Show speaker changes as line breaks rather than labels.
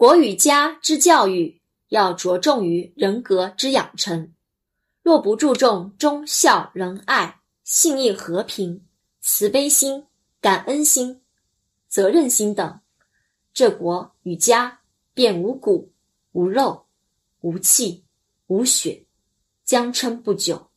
国与家之教育要着重于人格之养成。若不注重忠孝仁爱信义和平慈悲心感恩心责任心等这国与家便无骨无肉无气无血将撑不久。